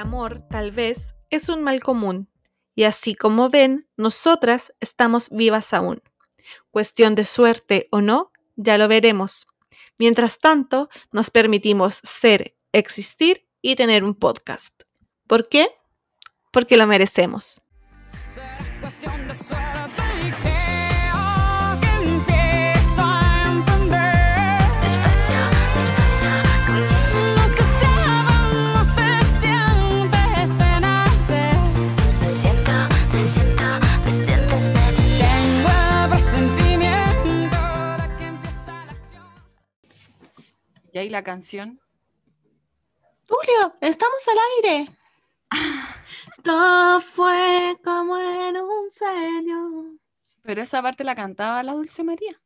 amor, tal vez, es un mal común. Y así como ven, nosotras estamos vivas aún. Cuestión de suerte o no, ya lo veremos. Mientras tanto, nos permitimos ser, existir y tener un podcast. ¿Por qué? Porque lo merecemos. Y ahí la canción. Julio, estamos al aire. Todo fue como en un sueño. Pero esa parte la cantaba la Dulce María.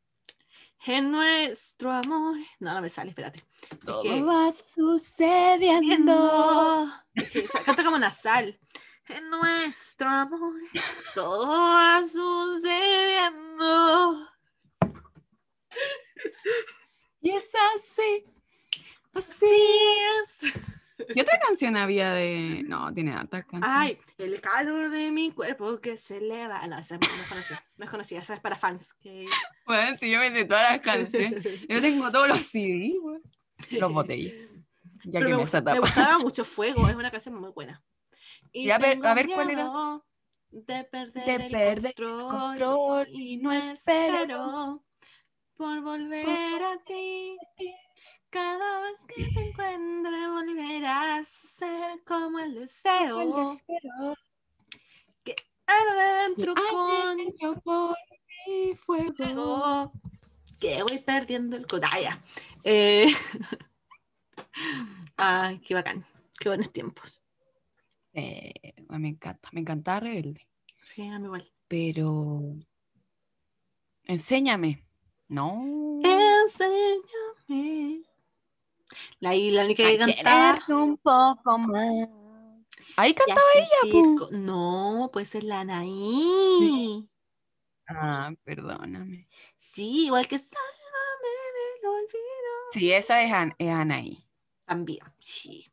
En nuestro amor. No, no me sale, espérate. Todo que- va sucediendo. Es que se canta como nasal. En nuestro amor. Todo va sucediendo. Y es así. Así es. ¿Qué otra canción había de.? No, tiene hartas canciones. Ay, el calor de mi cuerpo que se eleva. No, esa no es conocida. No es conocida, esa es para fans. que- Bueno, si yo me sé todas las canciones. Yo tengo todos los CD, güey. Los botellas. Ya Pero que me, me me gustaba mucho Fuego, es una canción muy buena. Y Y a ver- tengo a ver, ¿cuál era? De perder, De el, perder el control, control y no espero. por volver a ti. Cada vez que te encuentre volverás a ser como el deseo que arde dentro con por mi fuego. fuego que voy perdiendo el cotalla. Eh... Ay, qué bacán. Qué buenos tiempos. Eh, me encanta, me encanta Rebelde. Sí, a mí igual. Pero. Enséñame. No. Enséñame. La, y la única que quererte un poco más. Ahí cantaba ella, co- No, pues es la Anaí. Ah, perdóname. Sí, igual que Sálvame del olvido. Sí, esa es, An- es Anaí. También, sí.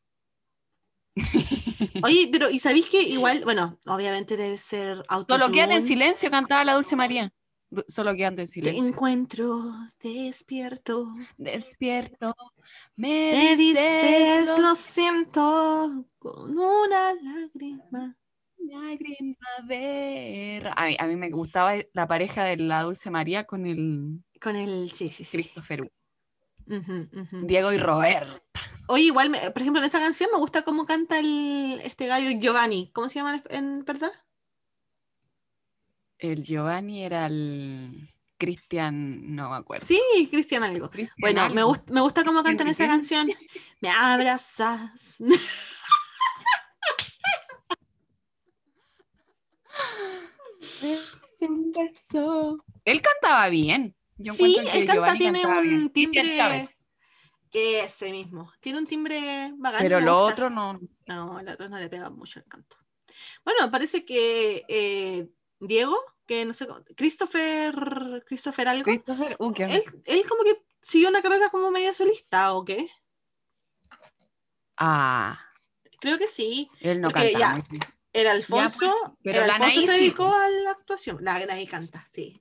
Oye, pero ¿y sabéis que igual, bueno, obviamente debe ser auto Solo quédate en silencio, cantaba la Dulce María. Solo quédate en Te silencio. encuentro despierto. Despierto. Me, Me dices lo siento, con una lágrima. lágrima. A mí, a mí me gustaba la pareja de la Dulce María con el Con el, sí, sí, sí. Christopher. Ujú. Diego y Robert. Oye, igual, me- por ejemplo, en esta canción me gusta cómo canta el, este gallo Giovanni. ¿Cómo se llama en, en verdad? El Giovanni era el Cristian, no me acuerdo. Sí, Cristian algo. Bueno, me, gust- me gusta cómo cantan esa canción. Me abrazas. Él cantaba bien. Yo Sí, él canta, tiene un bien. Timbre- Chávez. Ese mismo. Tiene un timbre bacán. Pero lo gusta. otro no. No, el otro no le pega mucho el canto. Bueno, parece que eh, Diego, que no sé, Christopher, Christopher algo, Christopher Ucker. él, él como que siguió una carrera como media solista, ¿o qué? Ah, Creo que sí. él no Porque cantaba. ya. El Alfonso, pues, pero el la Alfonso se dedicó a la actuación. La Anaí canta, sí.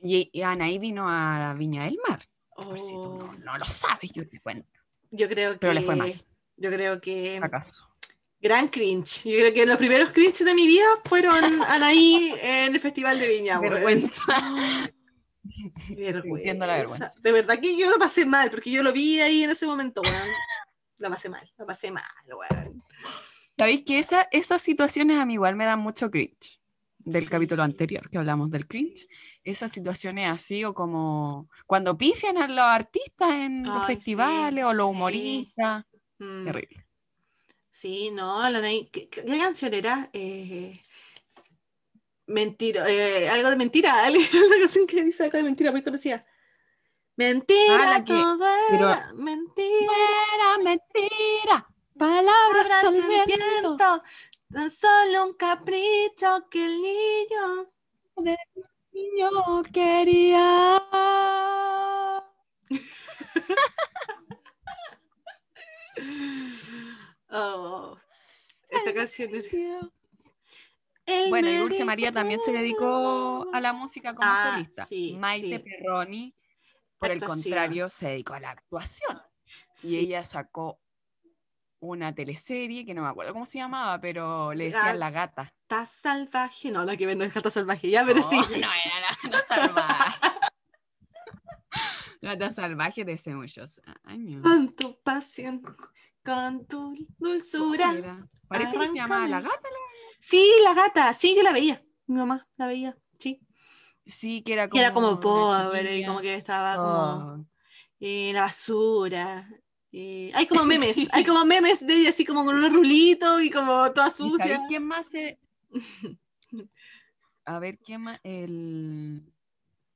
Y, y Anaí vino a Viña del Mar. Por si tú Oh, no, no lo sabes, yo te cuento. yo creo que. Pero le fue mal. Yo creo que. ¿Acaso? Gran cringe. Yo creo que los primeros cringe de mi vida fueron Anaí en el Festival de Viña. Vergüenza. Vergüenza. La vergüenza. De verdad que yo lo pasé mal, porque yo lo vi ahí en ese momento, weón. Lo pasé mal, lo pasé mal, weón. ¿Sabéis que esa, esas situaciones a mí igual me dan mucho cringe? Del Sí. capítulo anterior que hablamos del cringe. Esas situaciones así o como cuando pifian a los artistas en los sí, festivales o los sí. humoristas. Mm, Terrible. Sí, no, la. ¿Qué, qué canción era? Eh, mentira, eh, algo de mentira, una canción que dice algo de mentira muy conocida. Mentira, Ah, la que- todo pero- era mentira. Era mentira. Palabras al viento. viento, tan solo un capricho que el niño. Niño quería. Oh, esa canción era- Bueno, y El Dulce María también se dedicó a la música como Ah, solista. sí, Maite sí. Perroni, por el Actuación. contrario, se dedicó a la actuación. Y Sí. ella sacó una teleserie que no me acuerdo cómo se llamaba, pero le decían La Gata. Gata salvaje. No, no, que ver, no es gata salvaje, ya, pero sí. No, no era la Gata Salvaje. Gata Salvaje de hace muchos años. Con tu pasión, con tu ¿Cómo dulzura. Parece que se llamaba La. Gata. Sí, la gata, sí que la veía. Mi mamá la veía, sí. Sí, que era Que como. era como pobre y como que estaba como Oh. eh, en la basura. eh, hay como memes, hay como memes de ella así como con unos rulitos y como toda ¿Y sucia. quién más se.? A ver, ¿quién más? El...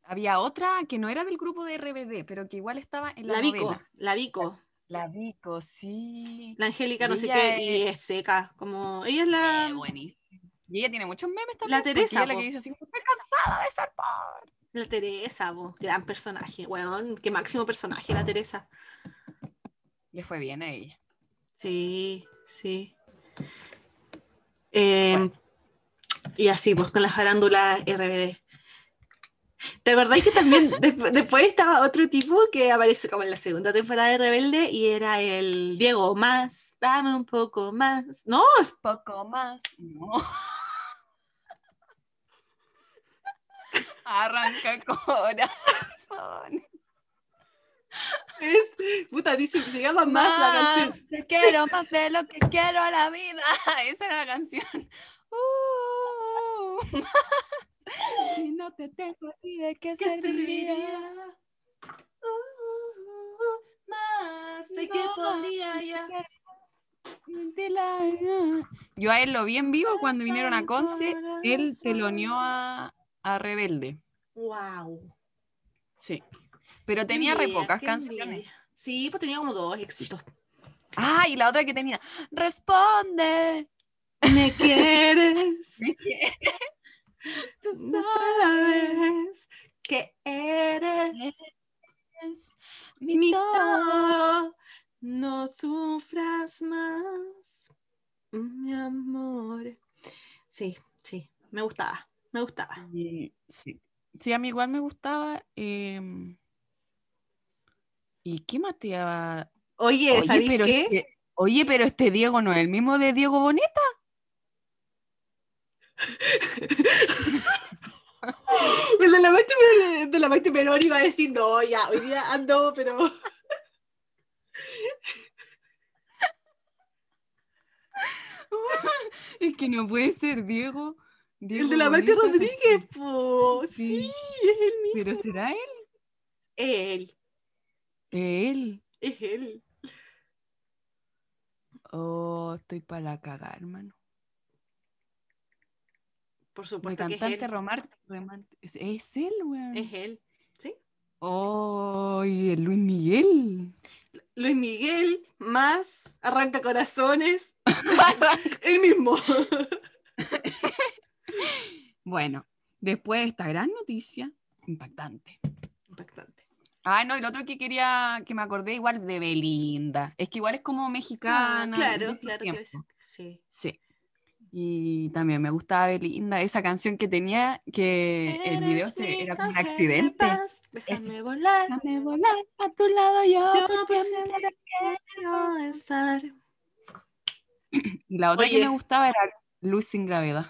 Había otra que no era del grupo de RBD, pero que igual estaba en la, La Vico, la Vico, La Vico, sí. la Angélica, no sé qué, y es- seca, como ella es la, buenísimo. Y ella tiene muchos memes también. La Teresa, ella es la que dice así, estoy cansada de ser pobre. la Teresa, po, gran personaje, weón, qué máximo personaje la Teresa. Le fue bien a ella. Sí, sí. Eh, Y así, pues con las farándulas RBD. ¿Te acordáis que también desp- después estaba otro tipo que apareció como en la segunda temporada de Rebelde y era el Diego más, dame un poco más. No, Poco más. No. Arranca corazón. es, puta, dice, se llama más, la canción. Te quiero más de lo que quiero a la vida. Esa era la canción. Uh, más. Si no te tengo ni de qué ¿Qué serviría. serviría? Uh, más, ¿de qué No, podría ya? Yo a él lo vi en vivo cuando vinieron a Conce. Él teloneó a, a Rebelde. Wow. Sí. Pero tenía re pocas canciones. Sí, pues tenía como dos éxitos. Ah, y la otra que tenía. Responde. ¿Me quieres? Tú sabes que eres sabes mi mi todo. No sufras más, mi amor. Sí, sí, me gustaba, me gustaba. Sí. Sí, a mí igual me gustaba. em, ¿Y qué más te iba- Oye, Oye, ¿sabéis pero qué? este, oye, pero este Diego no es el mismo de Diego Boneta. El de la Maite, de la Maite Perón iba a decir, no, ya, hoy día ando, pero... Es que no puede ser Diego. El de la Maite. Rodríguez, po. Sí, Sí. es el mismo. Pero será él. Él, Él. es él. Oh, estoy para la cagar, hermano. Por supuesto que es cantante él. romántico. Es, es él, weón. Es él, ¿sí? Oh, y el Luis Miguel. Luis Miguel más Arranca Corazones. el mismo. Bueno, después de esta gran noticia, impactante. Impactante. Ah, no, el otro que quería, que me acordé igual de Belinda. Es que igual es como Ah, mexicana. de claro, claro. que sí. Sí. Y también me gustaba Belinda, esa canción que tenía, que el video se- era como un accidente. paz, Déjame volar. Déjame volar a tu lado yo, Yo por siempre. quiero estar. Y la otra que me gustaba era Luz sin gravedad.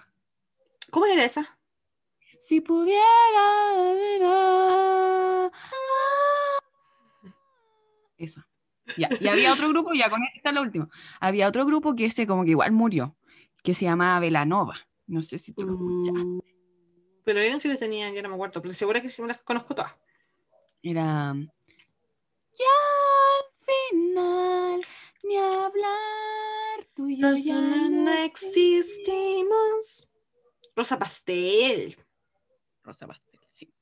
¿Cómo era esa? Si pudiera. Esa. Ya. Y había otro grupo, ya con esta es lo último. Había otro grupo que ese como que igual murió, que se llamaba Velanova. No sé si tú lo escuchaste. Mm, Pero eran si les tenía, yo no me acuerdo, pero seguro que sí me las conozco todas. Era. Ya al final, ni hablar, tú y yo ya no existimos. Rosa Pastel. Rosa Pastel, sí.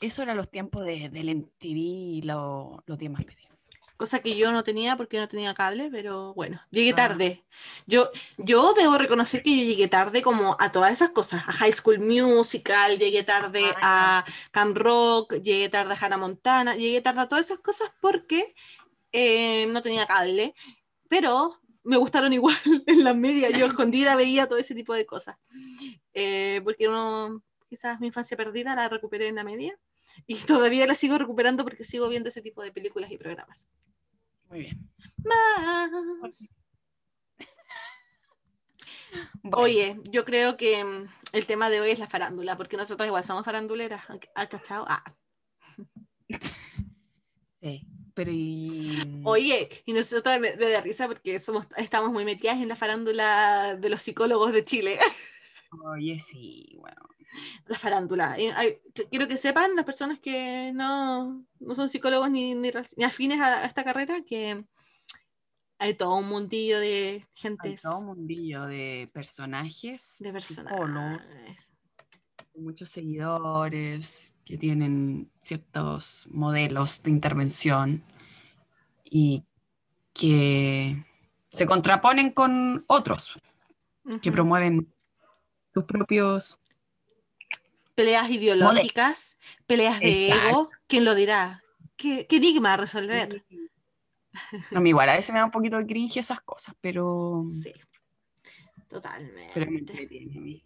Eso eran los tiempos de, del MTV y lo- los días más pedidos. Cosa que yo no tenía porque no tenía cable, pero bueno, llegué Ah. tarde. Yo, yo debo reconocer que yo llegué tarde como a todas esas cosas. A High School Musical, llegué tarde Ah, a Camp Rock, llegué tarde a Hannah Montana, llegué tarde a todas esas cosas porque eh, no tenía cable. pero me gustaron igual en las medias. Yo escondida veía todo ese tipo de cosas. Eh, porque uno, quizás mi infancia perdida la recuperé en la media y todavía la sigo recuperando porque sigo viendo ese tipo de películas y programas. Muy bien. Más. Bueno, Oye, yo creo que mm, el tema de hoy es la farándula, porque nosotros igual somos faranduleras. ¿Has cachado? Ah. sí. Pero y... Oye, y nosotros me, me da risa porque somos, estamos muy metidas en la farándula de los psicólogos de Chile. Oye, sí, bueno. la farándula. Hay- quiero que sepan las personas que no, no son psicólogos ni, ni, afines a, a esta carrera que hay todo un mundillo de Hay gente todo un mundillo de personajes, de con muchos seguidores que tienen ciertos modelos de intervención y que se contraponen con otros que promueven sus propios... Peleas ideológicas, peleas de Exacto. ego. ¿Quién lo dirá? ¿Qué, qué enigma a resolver? A mí igual, a veces me da un poquito de cringe esas cosas, pero, Sí, totalmente. pero me entretiene a mí.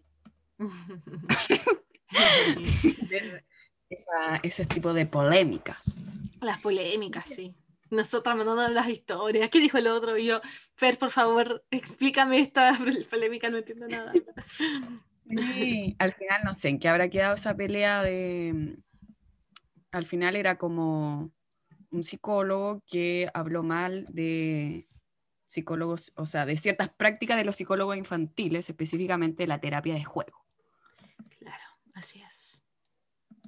ver esa- ese tipo de polémicas. Las polémicas, sí. Nosotras mandando las historias. ¿Qué dijo el otro? Y yo, Fer, por favor, explícame esta polémica, no entiendo nada. Sí, al final no sé en qué habrá quedado esa pelea de... Al final era como un psicólogo que habló mal de psicólogos, o sea, de ciertas prácticas de los psicólogos infantiles, específicamente la terapia de juego. Claro, así es.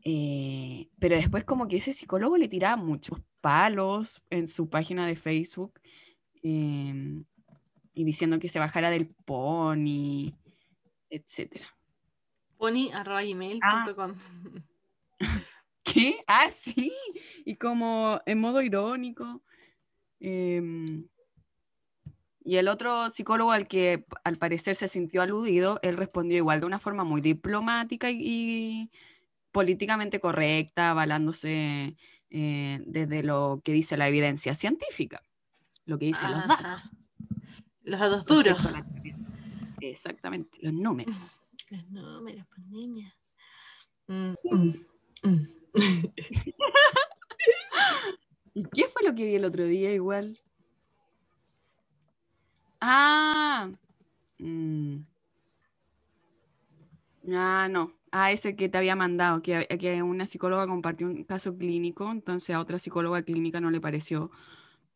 Eh, pero después como que ese psicólogo le tiraba muchos palos en su página de Facebook eh, y diciendo que se bajara del pony, etcétera. Pony.gmail.com ¿Qué? Ah, sí. Y como en modo irónico. em, y el otro psicólogo al que al parecer se sintió aludido, él respondió igual de una forma muy diplomática y, y políticamente correcta, avalándose eh, desde lo que dice la evidencia científica, lo que dicen los datos. Los datos duros. respecto a la terapia. Exactamente, los números. Los números, pues niña. Mm, mm, mm. ¿Y qué fue lo que vi el otro día igual? Ah. Ah, no. Ah, ese que te había mandado, que, que una psicóloga compartió un caso clínico, entonces a otra psicóloga clínica no le pareció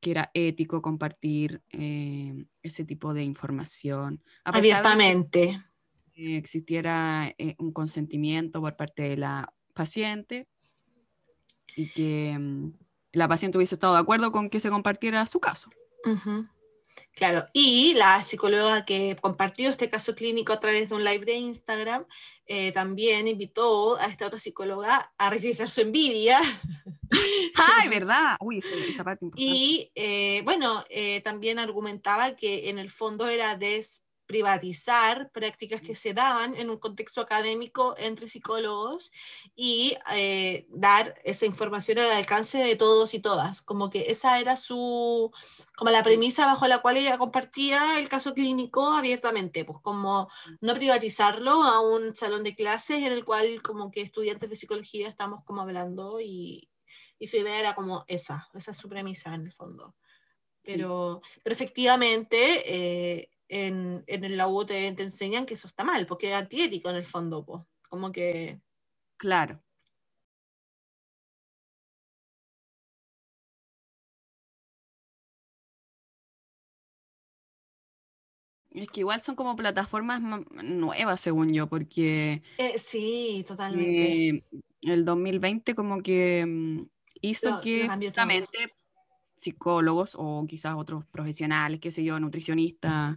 que era ético compartir eh, ese tipo de información. A Abiertamente. que existiera eh, un consentimiento por parte de la paciente y que mm, la paciente hubiese estado de acuerdo con que se compartiera su caso. Claro, y la psicóloga que compartió este caso clínico a través de un live de Instagram eh, también invitó a esta otra psicóloga a revisar su envidia ¡Ay, verdad! Uy, esa, esa parte importante. y eh, bueno, eh, también argumentaba que en el fondo era desprivatizar prácticas que se daban en un contexto académico entre psicólogos y eh, dar esa información al alcance de todos y todas. Como que esa era su, como la premisa bajo la cual ella compartía el caso clínico abiertamente, pues como no privatizarlo a un salón de clases en el cual como que estudiantes de psicología estamos como hablando y, y su idea era como esa, esa es su premisa en el fondo. Sí. Pero, pero efectivamente, eh, en, en la U te, te enseñan que eso está mal, porque es antiético en el fondo, pues. Como que. Claro. Es que igual son como plataformas ma- nuevas, según yo, porque eh, sí, totalmente. eh, el 2020 como que mm, hizo que justamente psicólogos o quizás otros profesionales, qué sé yo, nutricionistas,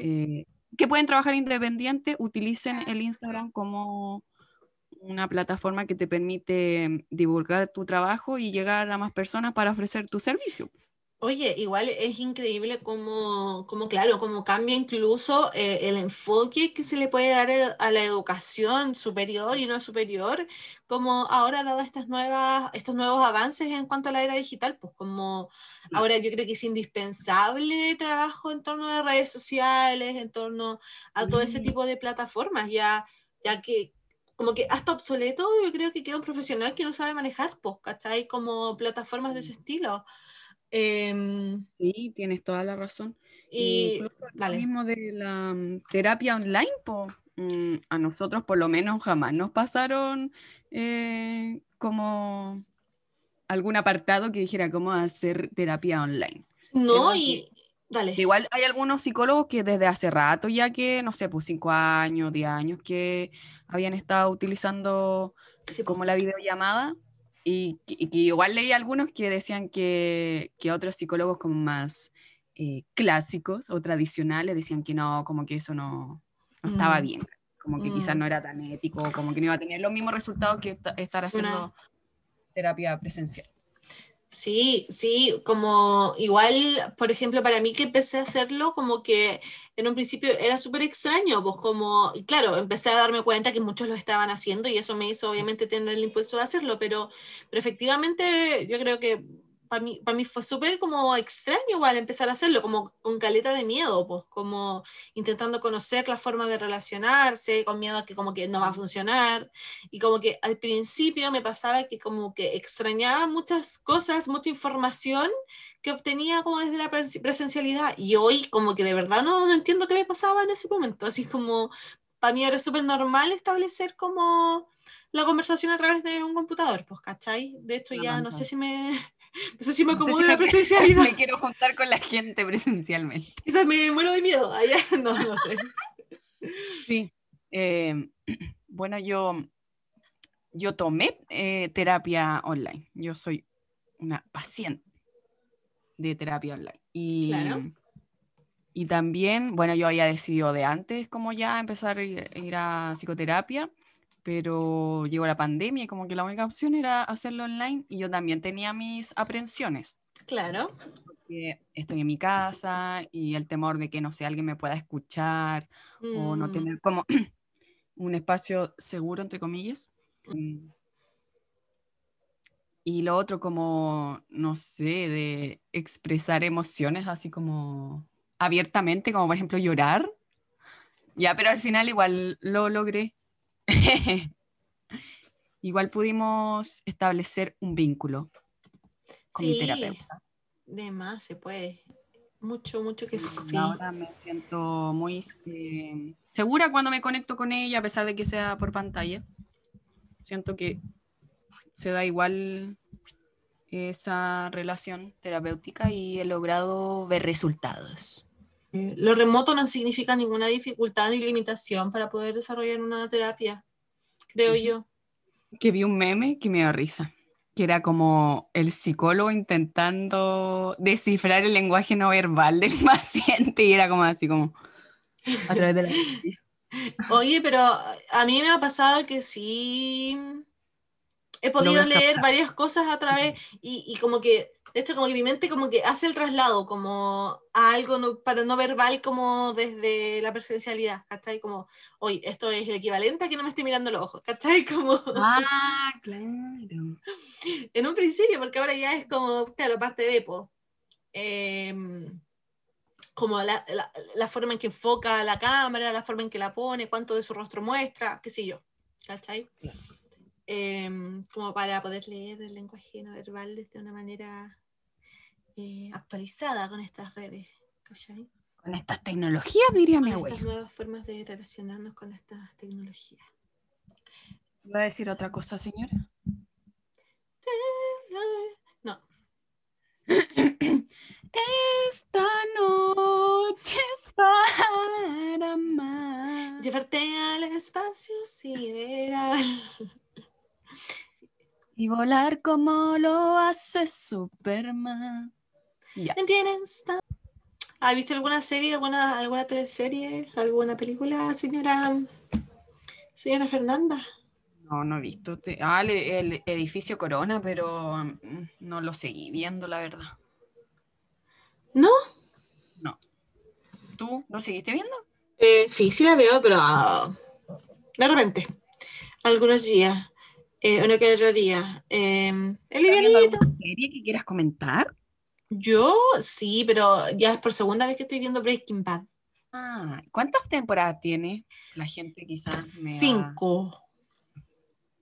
eh, que pueden trabajar independiente, utilicen el Instagram como una plataforma que te permite divulgar tu trabajo y llegar a más personas para ofrecer tu servicio. Oye, igual es increíble como, como claro, como cambia incluso eh, el enfoque que se le puede dar el- a la educación superior y no superior, como ahora dado estas nuevas, estos nuevos avances en cuanto a la era digital, pues como ahora yo creo que es indispensable trabajo en torno a redes sociales, en torno a todo ese Mm. tipo de plataformas, ya, ya que como que hasta obsoleto, yo creo que queda un profesional que no sabe manejar, pues, ¿cachai? Como plataformas de ese estilo. Em, Sí, tienes toda la razón. y Incluso lo mismo de la mm, terapia online, po. Mm, a nosotros por lo menos jamás nos pasaron eh, como algún apartado que dijera cómo hacer terapia online. No, y dale. igual hay algunos psicólogos que desde hace rato ya que, no sé, pues cinco años, diez años que habían estado utilizando Sí, como la videollamada y, y que igual leí algunos que decían que, que otros psicólogos como más eh, clásicos o tradicionales decían que no, como que eso no, no estaba Mm. bien, como que quizás Mm. no era tan ético, como que no iba a tener los mismos resultados que esta- estar haciendo terapia presencial. Sí, sí, como igual, por ejemplo, para mí que empecé a hacerlo, como que en un principio era súper extraño, pues como, y claro, empecé a darme cuenta que muchos lo estaban haciendo y eso me hizo obviamente tener el impulso de hacerlo, pero, pero efectivamente yo creo que para mí, para mí fue súper como extraño igual empezar a hacerlo, como con caleta de miedo, pues como intentando conocer la forma de relacionarse, con miedo a que como que no va a funcionar. Y como que al principio me pasaba que como que extrañaba muchas cosas, mucha información que obtenía como desde la pres- presencialidad. Y hoy como que de verdad no, no entiendo qué me pasaba en ese momento. Así como para mí era súper normal establecer como la conversación a través de un computador, pues, ¿cachai? De hecho ya no sé si me... No sé si me No sé acomodo si en la presencialidad. Me quiero juntar con la gente presencialmente. Quizás me muero de miedo. Allá no, no sé. Sí. Eh, bueno, yo, yo tomé eh, terapia online. Yo soy una paciente de terapia online. Y, Claro. y también, bueno, yo había decidido de antes como ya empezar a ir, ir a psicoterapia, pero llegó la pandemia y como que la única opción era hacerlo online y yo también tenía mis aprensiones. Claro. que estoy en mi casa y el temor de que, no sé, alguien me pueda escuchar o no Mm, tener como un espacio seguro, entre comillas. Mm. Y lo otro como, no sé, de expresar emociones así como abiertamente, como por ejemplo llorar. Ya, pero al final igual lo logré. igual pudimos establecer un vínculo con mi Sí. terapeuta. De más se puede. Mucho, mucho que sí. Ahora me siento muy eh, segura cuando me conecto con ella, a pesar de que sea por pantalla. Siento que se da igual esa relación terapéutica y he logrado ver resultados. Eh, Lo remoto no significa ninguna dificultad ni limitación para poder desarrollar una terapia, creo yo. Que vi un meme que me dio risa, que era como el psicólogo intentando descifrar el lenguaje no verbal del paciente y era como así como a través de la... Oye, pero a mí me ha pasado que sí he podido leer varias cosas a través y, y como que, de hecho, como que mi mente como que hace el traslado como a algo no- para no verbal como desde la presencialidad, ¿cachai? Como, oye, esto es el equivalente a que no me esté mirando los ojos, ¿cachai? Como... Ah, claro. en un principio, porque ahora ya es como, claro, parte de EPO. Em, como la, la- la forma en que enfoca la cámara, la forma en que la pone, cuánto de su rostro muestra, qué sé yo. ¿Cachai? Claro. Em, como para poder leer el lenguaje no verbal de una manera eh, actualizada con estas redes. ¿Cachai? Con estas tecnologías, diría mi Con abuela. estas nuevas formas de relacionarnos con estas tecnologías. ¿Va a decir otra cosa, señora? No, Esta noche es para amar. llevarte al espacio sideral. Y volar como lo hace Superman. ¿Me entiendes? ¿Ha visto alguna serie, alguna, alguna teleserie, alguna película, señora, señora Fernanda? No, no he visto. Ah, el, el edificio Corona, pero mm, no lo seguí viendo, la verdad. ¿No? ¿Tú lo seguiste viendo? Eh, sí, sí la veo, pero ah, de repente. Algunos días. Eh, uno que otro día. Eh, el ¿Estás viendo livianito. alguna serie que quieras comentar? Yo sí, pero ya es por segunda vez que estoy viendo Breaking Bad. Ah, ¿cuántas temporadas tiene? La gente quizás me Cinco.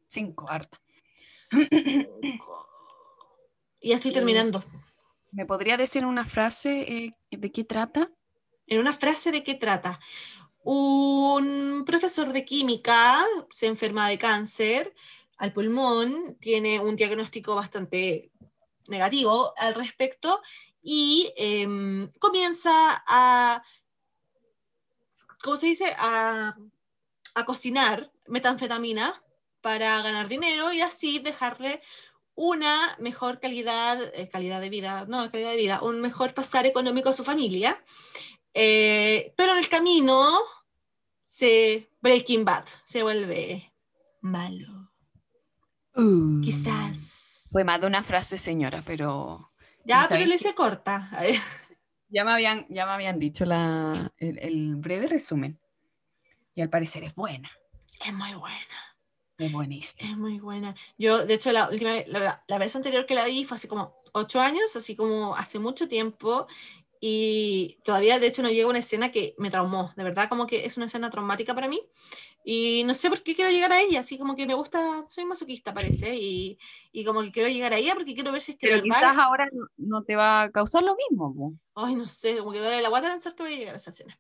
Cinco, harta. Y ya estoy Eh, terminando. ¿Me podría decir una frase eh, de qué trata? En una frase de qué trata. Un profesor de química se enferma de cáncer al pulmón, tiene un diagnóstico bastante negativo al respecto y em, comienza a, ¿cómo se dice? A, a cocinar metanfetamina para ganar dinero y así dejarle una mejor calidad, eh, calidad de vida, no, calidad de vida, un mejor pasar económico a su familia. Eh, pero en el camino se Breaking Bad se vuelve malo. Quizás. Fue más de una frase, señora, pero Ya, ¿Y pero le hice corta. ya me habían, ya me habían dicho la, el, el breve resumen. Y al parecer es buena, Es muy buena, es buenísima. es muy buena. Yo, de hecho, la última la, la vez anterior que la vi fue hace como ocho años, así como hace mucho tiempo. Y todavía, de hecho, no llega una escena que me traumó. De verdad, como que es una escena traumática para mí. Y no sé por qué quiero llegar a ella. Así como que me gusta, soy masoquista, parece. Y, y como que quiero llegar a ella porque quiero ver si es que Pero quizás ahora no, no te va a causar lo mismo. po. Ay, no sé, como que me duele la guata pensar que voy a llegar a esa escena.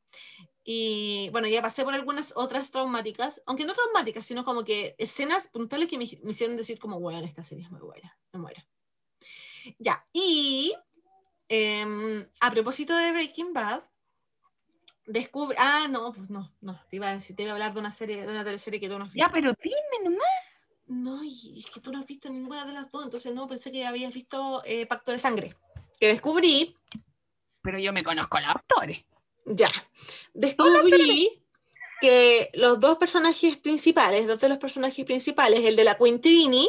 Y bueno, ya pasé por algunas otras traumáticas, aunque no traumáticas, sino como que escenas puntuales que me, me hicieron decir como, bueno, esta serie es muy buena, me muero. Ya, y em, a propósito de Breaking Bad, descubre, ah, no, pues no, no, te iba a decir, te iba a hablar de una serie, de una teleserie que tú no has Ya, visto. pero dime nomás. No, y es que tú no has visto ninguna de las dos, entonces no, pensé que habías visto eh, Pacto de Sangre, que descubrí Pero yo me conozco a los actores. Ya. Descubrí que los dos personajes principales, dos de los personajes principales, el de la Quintrini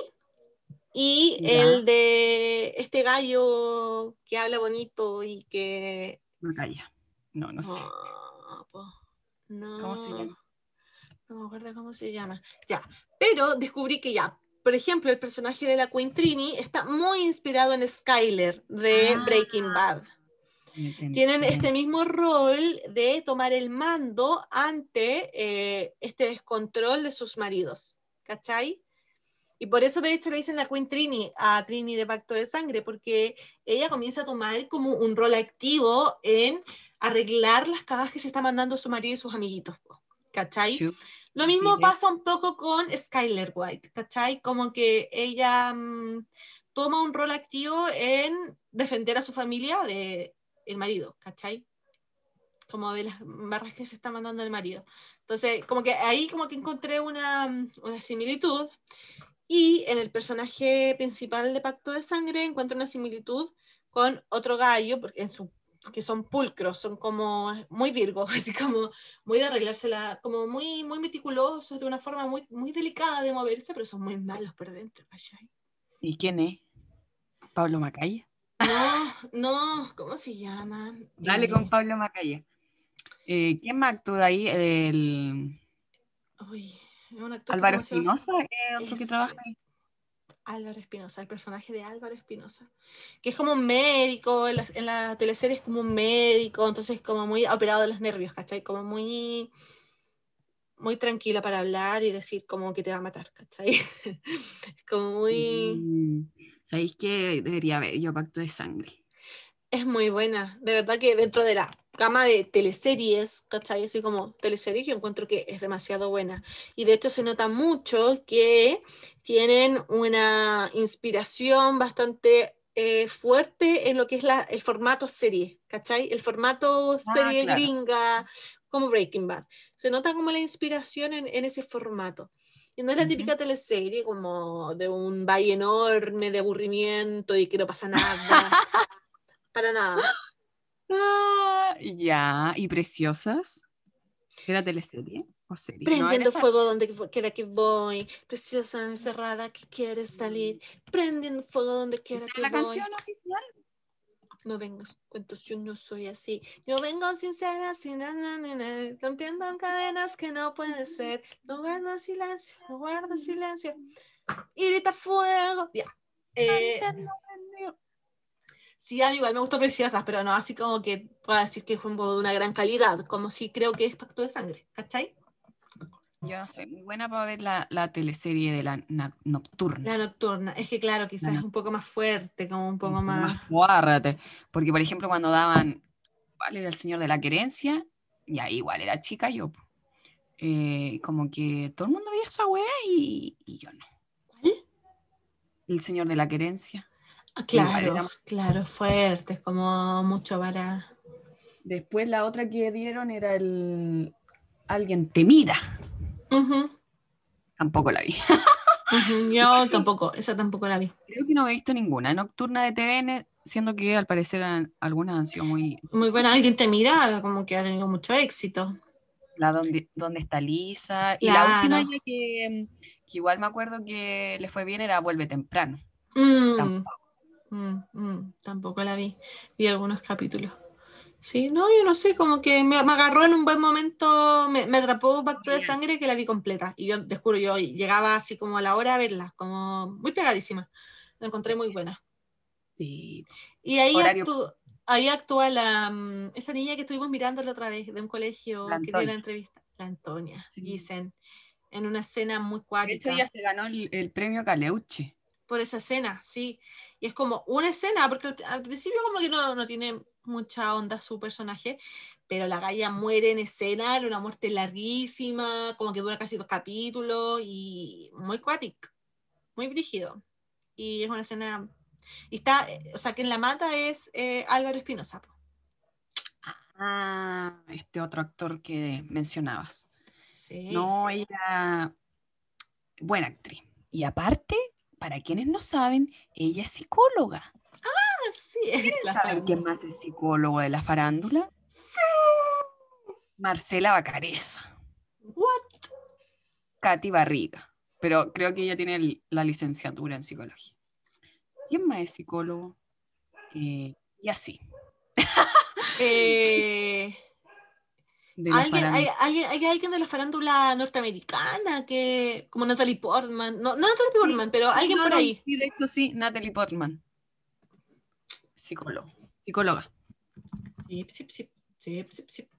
y Ya. el de este gallo que habla bonito y que. No calla. No, no sé. Ah, po. No. ¿Cómo se llama? No me acuerdo cómo se llama. Ya. Pero descubrí que ya. Por ejemplo, el personaje de la Quintrini está muy inspirado en Skyler de Ah. Breaking Bad Entendí. tienen este mismo rol de tomar el mando ante eh, este descontrol de sus maridos, ¿cachai? Y por eso de hecho le dicen la Queen Trini a Trini de Pacto de Sangre, porque ella comienza a tomar como un rol activo en arreglar las cagas que se está mandando su marido y sus amiguitos, ¿cachai? Chu. Lo mismo Sí. pasa un poco con Skyler White, ¿cachai? Como que ella mm, toma un rol activo en defender a su familia de el marido, ¿cachai? Como de las barras que se está mandando el marido. Entonces, como que ahí como que encontré una, mm, una similitud. Y en el personaje principal de Pacto de Sangre encuentro una similitud con otro gallo, porque en su que son pulcros, son como muy virgos, así como muy de arreglársela, como muy, muy meticulosos, de una forma muy, muy delicada de moverse, pero son muy malos por dentro, ¿cachai? ¿Y quién es? Pablo Macaya. No, no, ¿cómo se llama? Dale Eh, con Pablo Macaya. Eh, ¿Quién más actúa ahí? El uy, Álvaro. Espinosa, es otro que trabaja ahí. Álvaro Espinosa, el personaje de Álvaro Espinosa, que es como un médico, en la, en la teleserie es como un médico, entonces como muy operado de los nervios, ¿cachai? Como muy, muy tranquila para hablar y decir como que te va a matar, ¿cachai? Como muy... ¿Sabéis que debería haber yo Pacto de Sangre? Es muy buena, de verdad que dentro de la gama de teleseries, ¿cachai? Así como teleseries, yo encuentro que es demasiado buena. Y de hecho se nota mucho que tienen una inspiración bastante eh, fuerte en lo que es la, el formato serie, ¿cachai? El formato Ah, serie claro. gringa, como Breaking Bad. Se nota como la inspiración en, en ese formato. Y no es la típica teleserie como de un valle enorme de aburrimiento y que no pasa nada. Para nada. Ah, ya, ¿y Preciosas? ¿Era teleserie o serie? No, Prendiendo esa- fuego donde quiera que voy. Preciosa encerrada que quieres salir. Prendiendo fuego donde quiera ¿Esta que la voy. canción oficial? No vengo cuentos, yo no soy así. Yo vengo sincera, sin na, na, na, na, rompiendo cadenas que no puedes ver. No guardo silencio, no guardo silencio. Y grita fuego. Ya. Eh, sí, a mí igual me gustó Preciosas, pero no así como que pueda decir que fue un poco de una gran calidad, como si creo que es Pacto de Sangre, ¿cachai? Yo no soy muy buena para ver la, la teleserie de la na- nocturna. La nocturna. Es que claro, quizás es un poco más fuerte, como un poco Un poco más... fuerte. Porque, por ejemplo, cuando daban, ¿cuál era el señor de la querencia? Y ahí igual era chica yo. Eh, como que todo el mundo veía esa weá y, y yo no. ¿Cuál? El señor de la querencia. Claro, era- claro, fuerte, es como mucho para... Después la otra que dieron era el Alguien te mira. Tampoco la vi. Yo tampoco, esa tampoco la vi. Creo que no he visto ninguna nocturna de TVN, siendo que al parecer algunas han sido muy... Muy buena, alguien te mira, como que ha tenido mucho éxito. La donde, donde está Lisa. Y la última que igual me acuerdo que le fue bien era Vuelve temprano. Mm, Tampoco. Mm, mm, tampoco la vi. Vi algunos capítulos. Sí, no, yo no sé, como que me, me agarró en un buen momento, me, me atrapó Pacto de. Sangre que la vi completa. Y yo, te juro, yo llegaba así como a la hora a verla, como muy pegadísima. La encontré muy buena. Sí. Y ahí, actú- ahí actúa la, mm, esta niña que estuvimos mirando la otra vez, de un colegio La que dio la entrevista. La Antonia, Sí. dicen, en una escena muy De hecho, cuática. ella se ganó el, el premio Caleuche. por esa escena, sí. Y es como una escena, porque al, al principio como que no, no tiene mucha onda su personaje, pero la galla muere en escena, una muerte larguísima, como que dura casi dos capítulos y muy cuático, muy brígido. Y es una escena... Y está, eh, o sea, quien la mata es eh, Álvaro Espinosa. Ah, este otro actor que mencionabas. Sí. No, ella. Buena actriz. Y aparte, para quienes no saben, ella es psicóloga. sí, es ¿Quieren la saber quién más es psicólogo de la farándula? Marcela Bacareza. What? Katy Barriga. Pero creo que ella tiene la licenciatura en psicología. ¿Quién más es psicólogo? Eh, y así. Eh, de la ¿Alguien, hay, farándula. hay- hay alguien de la farándula norteamericana que, como Natalie Portman, no, no Natalie Portman, pero Sí, alguien no, por no, ahí. Sí, de hecho sí, Natalie Portman. Psicólogo. Psicóloga. Sí, sí, sí, sí, sí.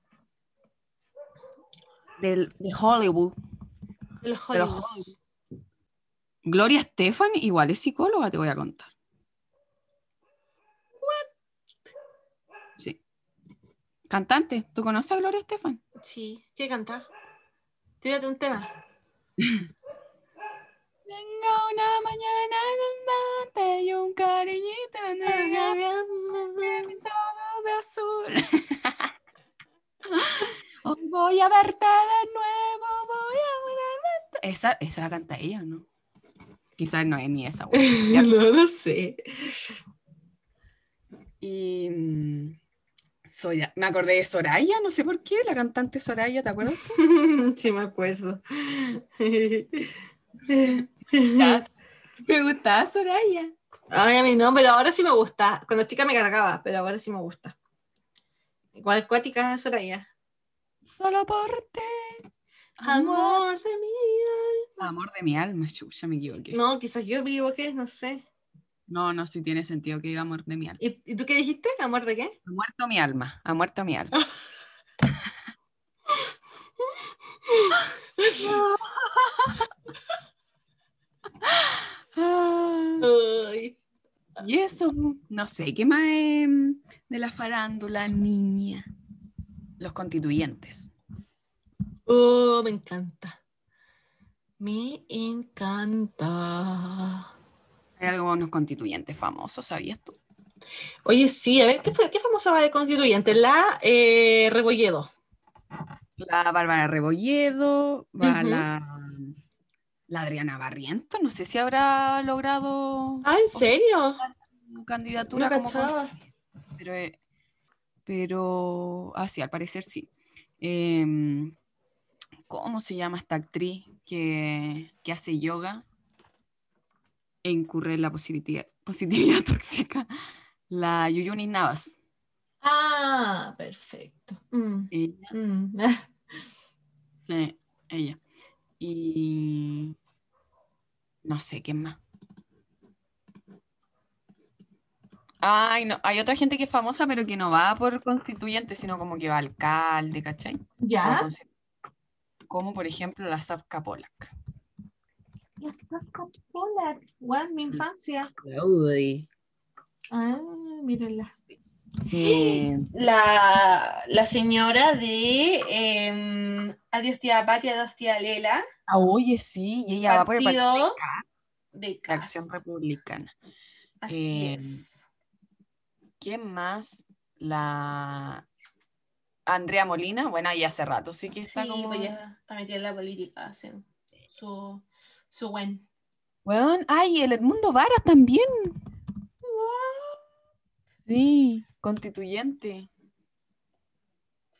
Del, de Hollywood. De los De los Hollywood. Hollywood. Gloria Estefan igual es psicóloga, te voy a contar. Sí. Cantante, ¿tú conoces a Gloria Estefan? Sí, ¿qué canta? Tírate un tema. Venga una mañana cantante y un cariñito pintado de azul. Hoy voy a verte de nuevo, voy a verte. Esa, esa la canta ella, ¿no? Quizás no es ni esa. no lo sé. Y mm, Sora- me acordé de Soraya, no sé por qué, la cantante Soraya, ¿te acuerdas? tú? sí, me acuerdo. Me gustaba Soraya. Ay, a mí no, pero ahora sí me gusta. Cuando chica me cargaba, pero ahora sí me gusta. Igual cuática Soraya. Solo por ti. Amor de mi Amor de mi alma, chucha, me equivoqué. alma. No, quizás yo me equivoqué, no sé. No, no, sí tiene sentido que diga amor de mi alma. ¿Y, y tú qué dijiste? ¿Amor de qué? Ha muerto mi alma, ha muerto mi alma. Y eso, no sé, ¿qué más em, de la farándula, niña? Los constituyentes. Oh, me encanta. Me encanta. Hay algunos constituyentes famosos, ¿sabías tú? Oye, sí, a ver, ¿qué, fue, qué famosa va de constituyente? La eh, Rebolledo. La Bárbara Rebolledo, va la, la Adriana Barriento, no sé si habrá logrado Ah, ¿en serio? su candidatura como. Pero, eh, pero, ah, sí, al parecer sí. Em, ¿cómo se llama esta actriz que, que hace yoga e incurre en la positividad, positividad tóxica? La Yuyunis Navas. Ah, perfecto. Mm, Ella, mm. sí, ella. Y no sé quién más. Ay, no, hay otra gente que es famosa, pero que no va por constituyente, sino como que va alcalde, ¿cachai? ¿Ya? Como por ejemplo la Safka Polak. La Safka Polak, guau, mi infancia. Uy. Ah, mírenla. Eh, La, la señora de em, Adiós tía Pati, Adiós tía Lela, ah, oye, sí, y ella va por el partido de Acción Republicana. Así Eh, es. ¿Quién más? La Andrea Molina, bueno, ahí hace rato sí que está Sí, como. pues ya está metida en la política, hace su, su buen. Weón, ay, el Edmundo Varas también. Sí, constituyente.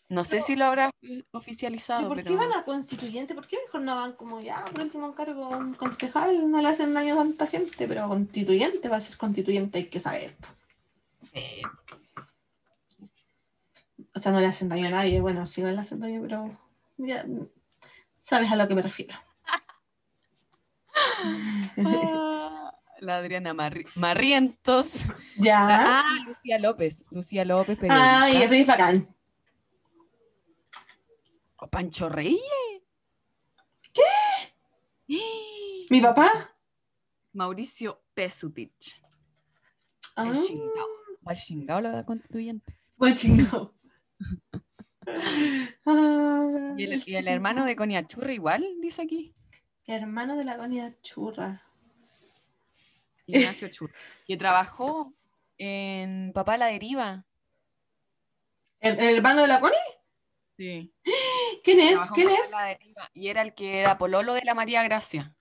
No sé si lo habrá eh, ¿Y oficializado, por pero qué van a constituyente? ¿Por qué mejor no van como ya, por último encargo un concejal? No le hacen daño a tanta gente, pero constituyente, va a ser constituyente, hay que saber. Eh, O sea, no le hacen daño a nadie, bueno, sí le hacen daño, pero ya sabes a lo que me refiero. Ah, la Adriana Marri- Marrientos. ya. Ah, Lucía López. Lucía López, periodista. Ay, es bacán. O Pancho Reyes. ¿Qué? ¿Mi papá? Mauricio Pesutich. Ah, El chingao. O el chingao lo da constituyente. buen chingado. Ah, Y el, y el hermano de Coniachurra igual, dice aquí. Hermano de la Gonia Churra. Ignacio Churra. Que trabajó en Papá la Deriva. ¿El, el hermano de la Connie? Sí. ¿Quién es? ¿Quién es? Y era el que era pololo de la María Gracia.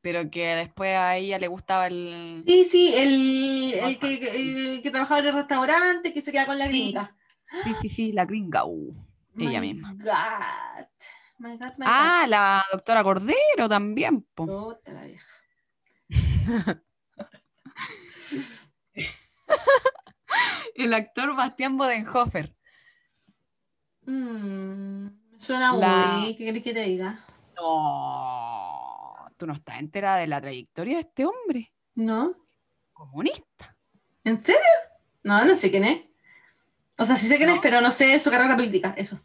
Pero que después a ella le gustaba el. Sí, sí, el, el, que, el que trabajaba en el restaurante, que se queda con la gringa. Sí, sí, sí, la gringa. uh. Ella misma. God. My God, my Ah, la doctora Cordero también. po. La vieja. El actor Bastián Bodenhofer. Mm, me suena La- muy. ¿Qué querés que te diga? No, tú no estás enterada de la trayectoria de este hombre. ¿No? Comunista. ¿En serio? No, no sé quién es. O sea, sí sé quién No. es, pero no sé su carrera política. Eso.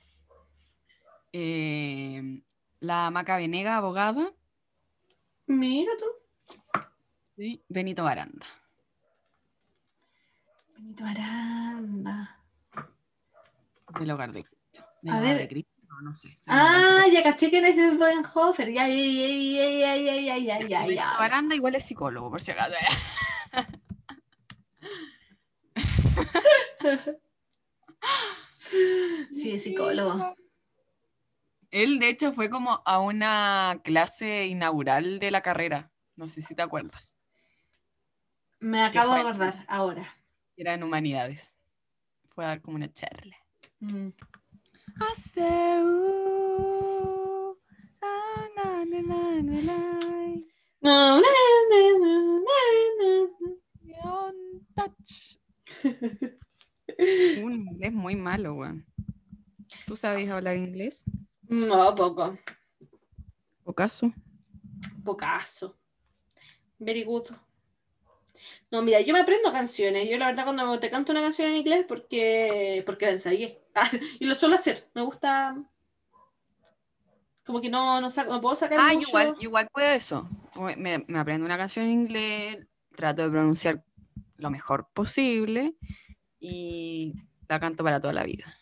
Eh, la Maca Venega, abogada. Mira tú. Sí. Benito Baranda. Benito Aranda. Del hogar de Cristo. Del A hogar ver. de Cristo, no, no sé. Ah, ya caché quién es el Bodenhofer. Ya, ya, ya, ya, ya, ya, ya, ya, ya, Benito ya. Baranda igual es psicólogo, por si acaso. Sí, es psicólogo. Él, de hecho, fue como a una clase inaugural de la carrera. No sé si te acuerdas. Me acabo de acordar ahora. Era en humanidades. Fue a dar como una charla. Mm. Un inglés muy malo, weón. ¿Tú sabes hablar inglés? No, poco. ¿O caso? Pocaso. Very good. No, mira, yo me aprendo canciones. Yo la verdad cuando te canto una canción en inglés porque porque la ensayé. y lo suelo hacer. Me gusta como que no, no, saco- no puedo sacar Ah, mucho. igual, igual puedo eso. Me, me aprendo una canción en inglés, trato de pronunciar lo mejor posible y la canto para toda la vida.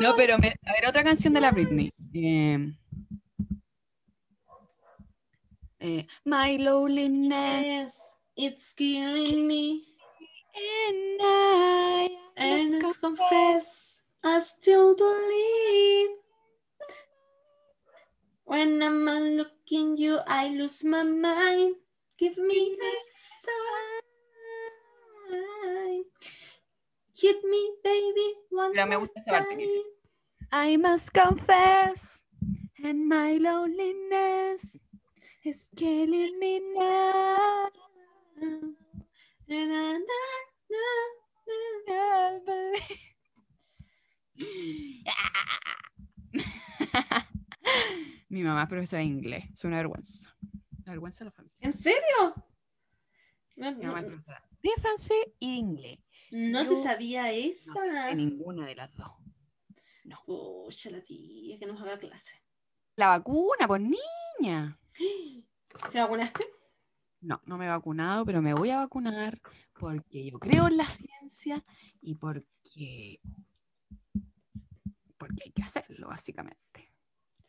No, pero me- a ver, otra canción de la Britney. Eh, eh, My loneliness it's killing me. and I And I confess, I still believe. When I'm looking you, I lose my mind. Give me the sign. Hit me, baby, one Pero me gusta esa parte que dice. I must confess, and my loneliness is killing me now. Na, na, na, na. Mi mamá es profesora de inglés, es una vergüenza. La vergüenza de la familia. ¿En serio? No, Mi mamá es no- profesora de francés y de inglés. no yo te sabía No esa. sé ninguna de las dos. Pucha, la tía que nos haga clase. La vacuna, pues niña. ¿Se vacunaste? No, no me he vacunado, pero me voy a vacunar porque yo creo en la ciencia y porque, porque hay que hacerlo, básicamente.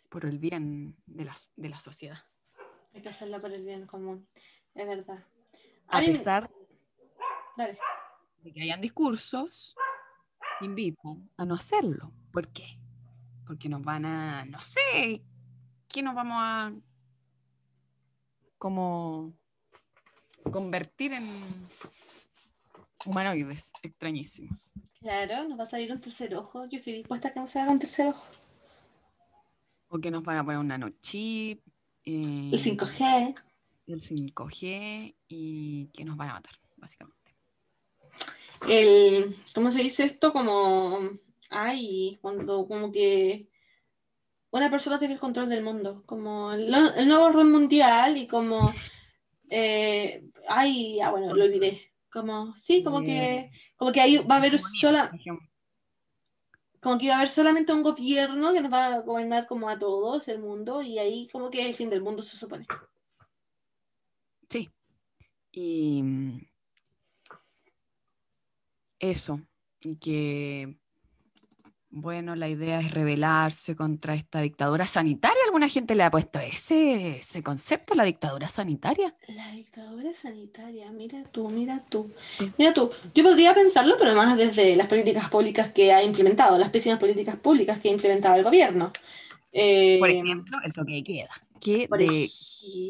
Por el bien de la, de la sociedad. Hay que hacerla por el bien común. Es verdad. A pesar de que hayan discursos que invitan a no hacerlo. ¿Por qué? Porque nos van a, no sé, ¿qué nos vamos a como convertir en humanoides extrañísimos? Claro, nos va a salir un tercer ojo. Yo estoy dispuesta a que nos haga un tercer ojo. O que nos van a poner un nanochip. eh, El 5G. El 5G y que nos van a matar, básicamente. El, ¿cómo se dice esto? Como, ay, cuando como que una persona tiene el control del mundo, como el, el nuevo orden mundial y como, eh, ay, ah, bueno, lo olvidé. Como, sí, como que, como que ahí va a haber sola, como que va a haber solamente un gobierno que nos va a gobernar como a todos el mundo y ahí como que es el fin del mundo se supone. Sí. Y mm, eso. Y que, bueno, la idea es rebelarse contra esta dictadura sanitaria. ¿Alguna gente le ha puesto ese, ese concepto, la dictadura sanitaria? La dictadura sanitaria, mira tú, mira tú. Mira tú, yo podría pensarlo, pero más desde las políticas públicas que ha implementado, las pésimas políticas públicas que ha implementado el gobierno. Eh, Por ejemplo, el toque de queda. ¿Qué, por de, ¿qué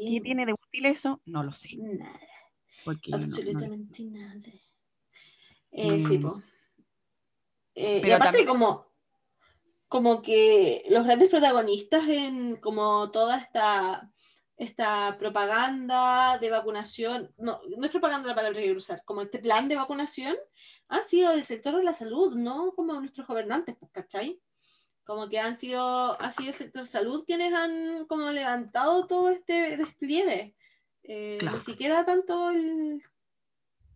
ejemplo, tiene de útil eso? No lo sé. Nada, Porque yo no- no- absolutamente nada. Eh, sí, Mm. po. Eh, y aparte también- como, como que los grandes protagonistas en como toda esta, esta propaganda de vacunación, no, no es propaganda la palabra que quiero usar, como este plan de vacunación, han sido del sector de la salud, no como nuestros gobernantes, pues, ¿cachai? Como que han sido, ha sido el sector salud quienes han como levantado todo este despliegue. Eh, Claro. Ni siquiera tanto el,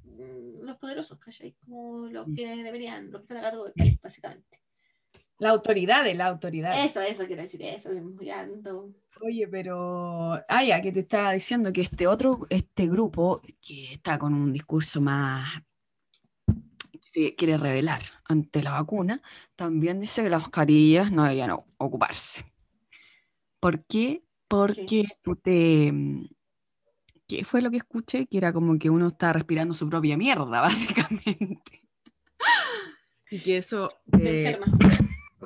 mm, los poderosos, ¿cachai? Como los Mm. que deberían, los que están a cargo del país, básicamente. La autoridad de la autoridad. Eso, eso quiero decir, eso mismo, ya Oye, pero. Ah, ya, que te estaba diciendo que este otro, este grupo, que está con un discurso más. que se quiere revelar ante la vacuna, también dice que las mascarillas no deberían ocuparse. ¿Por qué? Porque tú te. ¿Qué fue lo que escuché? Que era como que uno está respirando su propia mierda, básicamente. Y que eso.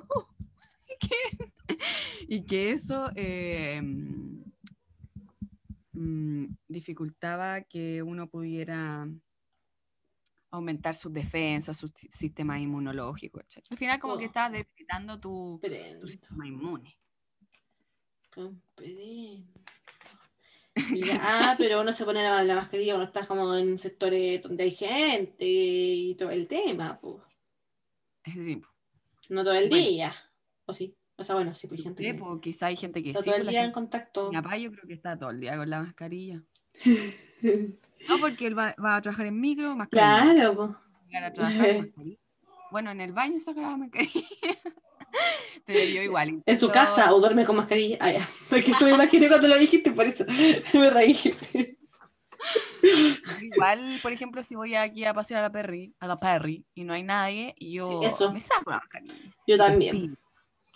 y que eso eh, mm, dificultaba que uno pudiera aumentar sus defensas, su si- sistema inmunológico, etc. Al final como que Oh. estás debilitando tu, sistema inmune. comprendo. Ah, pero uno se pone la, la mascarilla cuando estás como en sectores donde hay gente y todo el tema, pues. Es decir, No todo el Bueno. día. O sí. O sea, bueno, sí, pues gente eh, que pues, quizá hay gente que está sí, todo el día en contacto. mi papá yo creo que está todo el día con la mascarilla. No, porque él va, va a trabajar en micro, mascarilla. Claro, pues. a trabajar, mascarilla. Bueno, en el baño saca la mascarilla. Pero yo igual. En su casa o duerme con mascarilla. Ah, ya. Porque eso me imaginé cuando lo dijiste, por eso me reí. Igual, por ejemplo, si voy aquí a pasear a la Perry, a la Perry y no hay nadie, yo Eso. me saco la mascarilla. Yo también.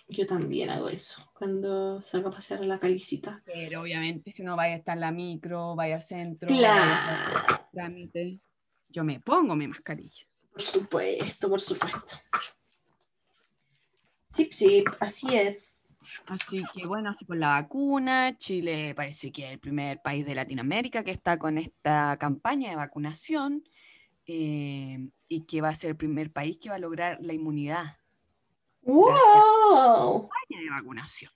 Yo también hago eso. Cuando salgo a pasear a la calicita. Pero obviamente, si uno vaya a estar en la micro, vaya al centro, Claro. trámite, yo me pongo mi mascarilla. Por supuesto, por supuesto. Sí, sí, así es. Así que bueno, así con la vacuna, Chile parece que es el primer país de Latinoamérica que está con esta campaña de vacunación eh, y que va a ser el primer país que va a lograr la inmunidad ¡Wow! campaña de vacunación.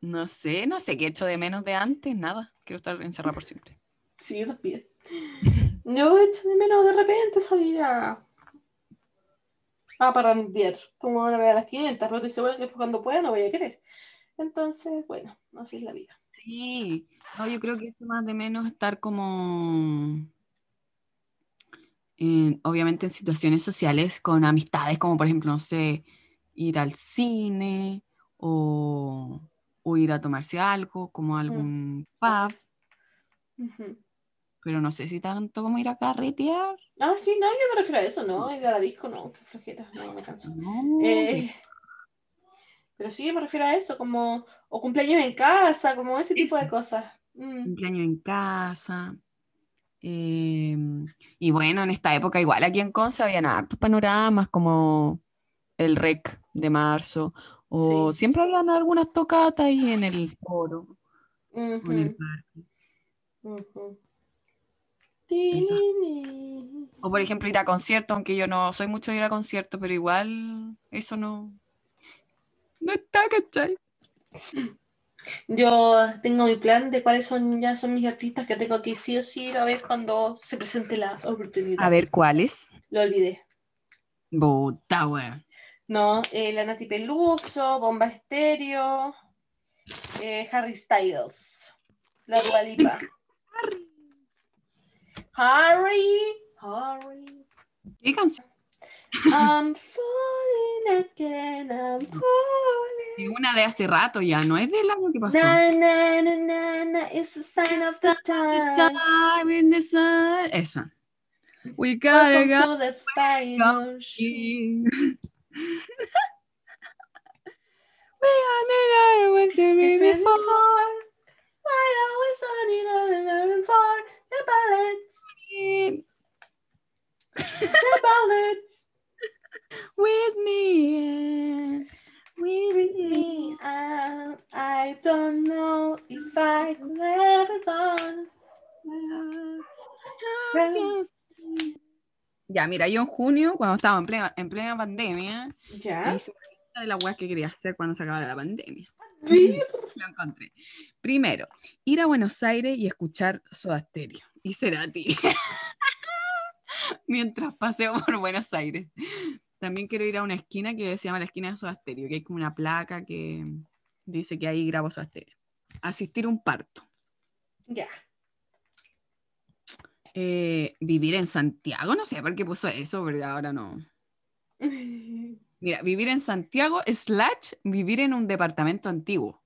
No sé, no sé qué he hecho de menos de antes, nada. Quiero estar encerrada por siempre. Sí, yo también. Yo echo de menos de repente salir a. a parrandear. Como una vez a las 500, pero estoy segura que cuando pueda no voy a querer. Entonces, bueno, así es la vida. Sí, no, yo creo que es más de menos estar como, en- obviamente en situaciones sociales con amistades, como por ejemplo, no sé, ir al cine o, o ir a tomarse algo, como a algún pub, Ujú. Pero no sé si tanto como ir a carretear. Ah, sí, no, yo me refiero a eso, ¿no? Ir a la disco, no, qué flojera, no, me canso. No, Eh, pero sí, me refiero a eso, como, o cumpleaños en casa, como ese tipo de cosas. Mm, cumpleaños en casa. em, y bueno, en esta época igual aquí en Conce habían hartos panoramas como el REC de marzo, o Sí. siempre habían algunas tocatas ahí en el foro, o en el parque. Eso. O por ejemplo ir a conciertos, aunque yo no soy mucho de ir a conciertos, pero igual eso no, no está, ¿cachai? Yo tengo mi plan de cuáles son ya son mis artistas que tengo que sí o sí ir a ver cuando se presente la oportunidad. A ver, ¿cuáles? Lo olvidé. Weón. No, eh, la Nati Peluso, Bomba Estéreo, eh, Harry Styles, la Dua Lipa. Harry, Harry, ¿Qué canción? I'm falling again, I'm falling. Una de hace rato ya, no es del año que pasó. Na, na, na, na, na, it's a sign of the time. Time in the sun. Esa. We gotta go. to the final. We are the was to be before. I always want it on for the the ballads. With me. With me. I, I don't know if I could ever go. Ya, mira, yo en junio, cuando estaba en plena, en plena pandemia, ¿Ya? hice una lista de las weas que quería hacer cuando se acabara la pandemia. Lo encontré. Primero, ir a Buenos Aires y escuchar Soda Stereo y Cerati. Mientras paseo por Buenos Aires. También quiero ir a una esquina que se llama la esquina de Soda Stereo, que hay como una placa que dice que ahí grabo Soda Stereo. Asistir a un parto. Ya. Eh, vivir en Santiago, no sé por qué puso eso, pero ahora no. Mira, vivir en Santiago slash vivir en un departamento antiguo.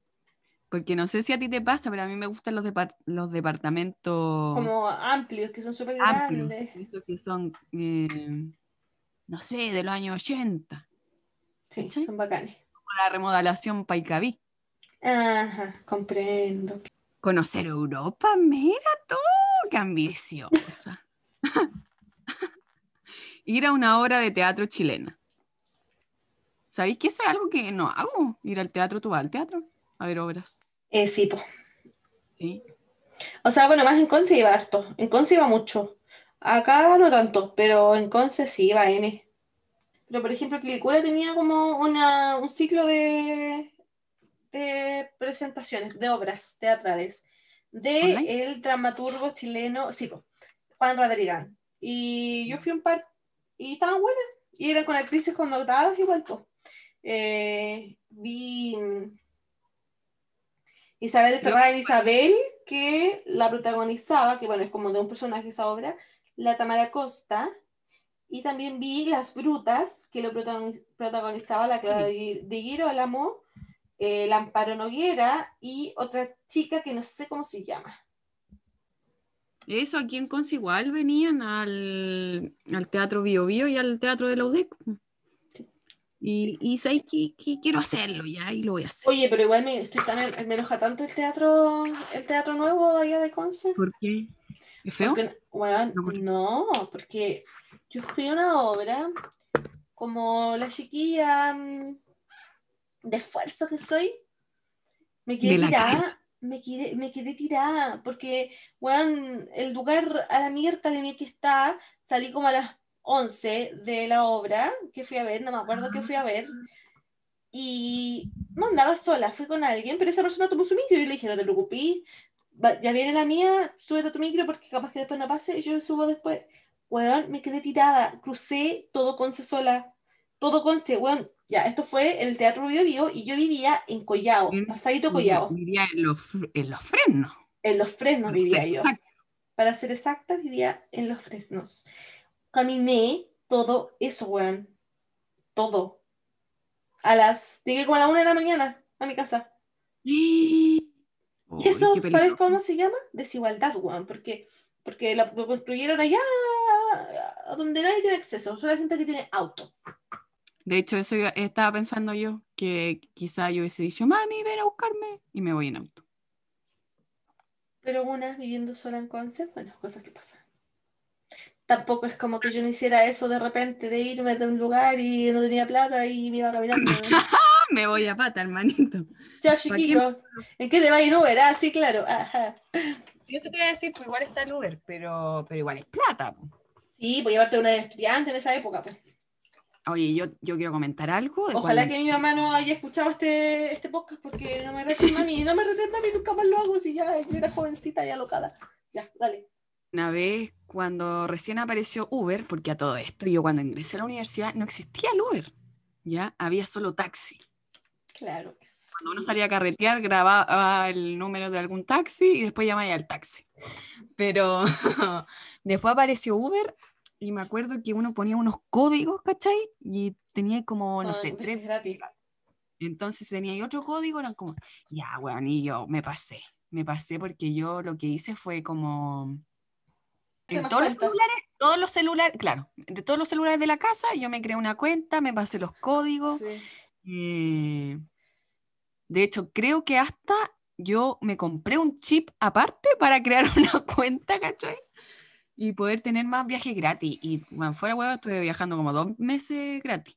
Porque no sé si a ti te pasa, pero a mí me gustan los, depar- los departamentos Como amplios, que son súper grandes. esos que son, eh, no sé, de los años 80. Sí, son bacanes. Como la remodelación Paicaví. Ajá, comprendo. Conocer Europa, mira tú, qué ambiciosa. Ir a una obra de teatro chilena. ¿Sabéis que eso es algo que no hago? Ir al teatro, tú vas al teatro a ver obras. Eh, sí, po. Sí. O sea, bueno, más en Conce iba harto. En Conce iba mucho. Acá no tanto, pero en Conce sí iba N. Pero por ejemplo, Quilicura tenía como una, un ciclo de, de presentaciones, de obras teatrales, de ¿Online? el dramaturgo chileno, sí, po, Juan Radrigán. Y yo fui a un par y estaban buenas. Y eran con actrices connotadas igual, po. Eh, vi mm, Isabel de en Isabel, que la protagonizaba, que bueno, es como de un personaje esa obra, la Tamara Costa. Y también vi Las Brutas, que lo protagoni- protagonizaba la Clara de Girolamo, eh, Amparo Noguera y otra chica que no sé cómo se llama. Eso aquí en Conce igual venían al, al Teatro Bio Bio y al Teatro de la UDEC. Y, y sabéis que, que quiero hacerlo ya y lo voy a hacer. Oye, pero igual me, estoy tan, me enoja tanto el teatro, el teatro nuevo de allá de Conce. ¿Por qué? ¿Es feo? Porque, No, porque yo fui a una obra como la chiquilla mm, de esfuerzo que soy, me quedé tirada, me quedé, me quedé tirada, porque, weón, el lugar a la miércoles en el que está, salí como a las 11 de la obra que fui a ver, no me acuerdo que fui a ver, y no andaba sola, fui con alguien, pero esa persona tomó su micro y yo le dije, no te preocupes, ya viene la mía, súbete a tu micro porque capaz que después no pase, y yo subo después. Weón, me quedé tirada, crucé todo Conce sola, todo Conce, weón. Ya, esto fue en el Teatro Bio Bio y yo vivía en Collao, En- pasadito Collao, Vivía en los, en los frenos. en Los Fresnos vivía yo. Exacto. Para ser exacta, vivía en Los Fresnos. Caminé todo eso, weón. Todo. A las. Llegué como a la una de la mañana a mi casa. Y eso, ¿sabes cómo se llama? Desigualdad, weón. Porque, porque la- lo construyeron allá donde nadie tiene acceso. Solo la gente que tiene auto. De hecho, eso estaba pensando yo, que quizá yo hubiese dicho, mami, ven a buscarme, y me voy en auto. Pero una viviendo sola en Conce, bueno, cosas que pasan. Tampoco es como que yo no hiciera eso de repente, de irme de un lugar y no tenía plata y me iba caminando. Me voy a pata, hermanito. Qué? chiquito, ¿en qué te va a ir Uber? Ah, sí, claro. Ajá. Yo eso te iba a decir, pues igual está el Uber, pero, pero igual es plata. po. Sí, pues llevarte una de estudiante en esa época. Pues. Oye, yo, yo quiero comentar algo. de Ojalá cuando- que mi mamá no haya escuchado este, este podcast porque no me reten mami, no me reten mami, nunca más lo hago si ya yo era jovencita y alocada. Ya, dale. Una vez cuando recién apareció Uber, porque a todo esto, yo cuando ingresé a la universidad no existía el Uber, ¿ya? Había solo taxi. Claro. Cuando uno salía a carretear, grababa el número de algún taxi y después llamaba al taxi. Pero después apareció Uber y me acuerdo que uno ponía unos códigos, ¿cachai? Y tenía como, no Ay, sé, tres. es gratis. Entonces tenía y otro código, eran como, ya, weón, y yo me pasé. Me pasé porque yo lo que hice fue como. En todos los celulares, todos los celulares, claro, de todos los celulares de la casa, yo me creé una cuenta, me pasé los códigos. Sí. eh, de hecho, creo que hasta yo me compré un chip aparte para crear una cuenta, ¿cachai? Y poder tener más viajes gratis. Y bueno, fuera huevo, estuve viajando como dos meses gratis.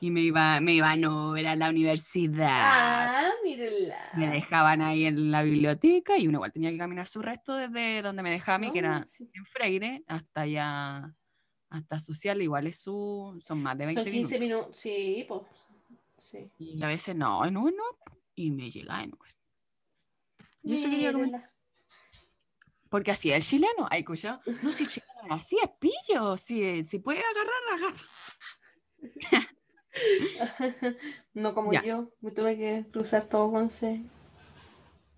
Y me iba, me iban a ver a la universidad. Ah, mírenla. Me dejaban ahí en la biblioteca y uno igual tenía que caminar su resto desde donde me dejaba a mí, que No, era sí. en Freire, hasta allá, hasta social, igual es su, son más de 20 Son minutos. 15 minutos. Sí, pues. Sí. Y a veces no, en Uber no, y me llegaba en Uber. Y eso quería. Mírenla. Porque así es el chileno, hay escuchado. No, si el chileno así es pillo, si, si puede agarrar, agarra. no como Ya. yo, me tuve que cruzar todo con C.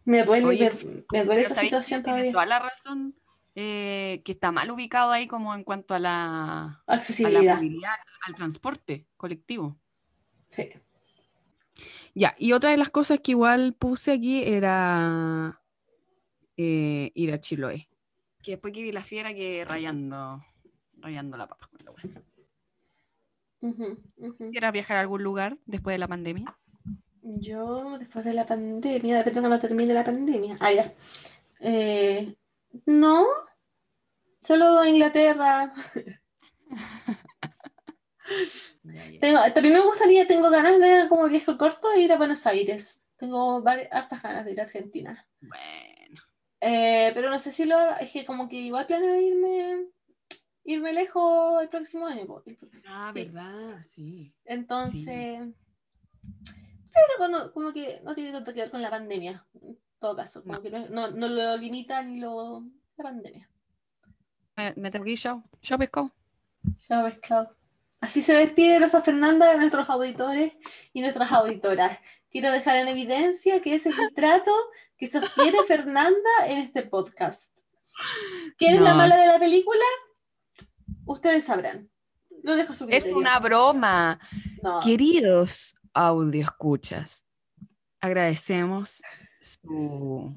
Me duele, Oye, me, me duele esa situación todavía. toda la razón, eh, que está mal ubicado ahí como en cuanto a la, a la Accesibilidad. movilidad, al transporte colectivo. Sí. Ya, y otra de las cosas que igual puse aquí era eh, ir a Chiloé. Que después que vi la fiera que rayando, rayando la papa con la ¿Quieras viajar a algún lugar después de la pandemia? Yo, después de la pandemia, depende de cuando termine la pandemia. Ah, ya. Eh, no, solo a Inglaterra. Tengo, también me gustaría, tengo ganas de, como viaje corto, ir a Buenos Aires. Tengo varias, hartas ganas de ir a Argentina. Bueno, Eh, pero no sé si lo, es que como que igual planeo irme, irme lejos el próximo año. po, el próximo- ah, sí. verdad, sí. Entonces, pero cuando, como que no tiene tanto que ver con la pandemia, en todo caso, como No. que no, no, no lo limita ni lo la pandemia. Me, me tengo que ir, chao. Chao, pescado. Chao, pescado. Así se despide Rosa Fernanda de nuestros auditores y nuestras auditoras. Quiero dejar en evidencia que ese es el trato que sostiene Fernanda en este podcast. ¿Quién es la mala de la película? Ustedes sabrán. Lo dejo su Es una broma. No. Queridos audio escuchas, agradecemos su,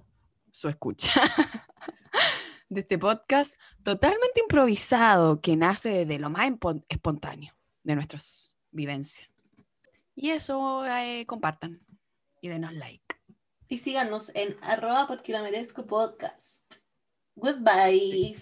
su escucha de este podcast totalmente improvisado que nace desde lo más espontáneo de nuestras vivencias. Y eso eh, compartan y denos like. Y síganos en arroba porque la merezco podcast. Goodbye.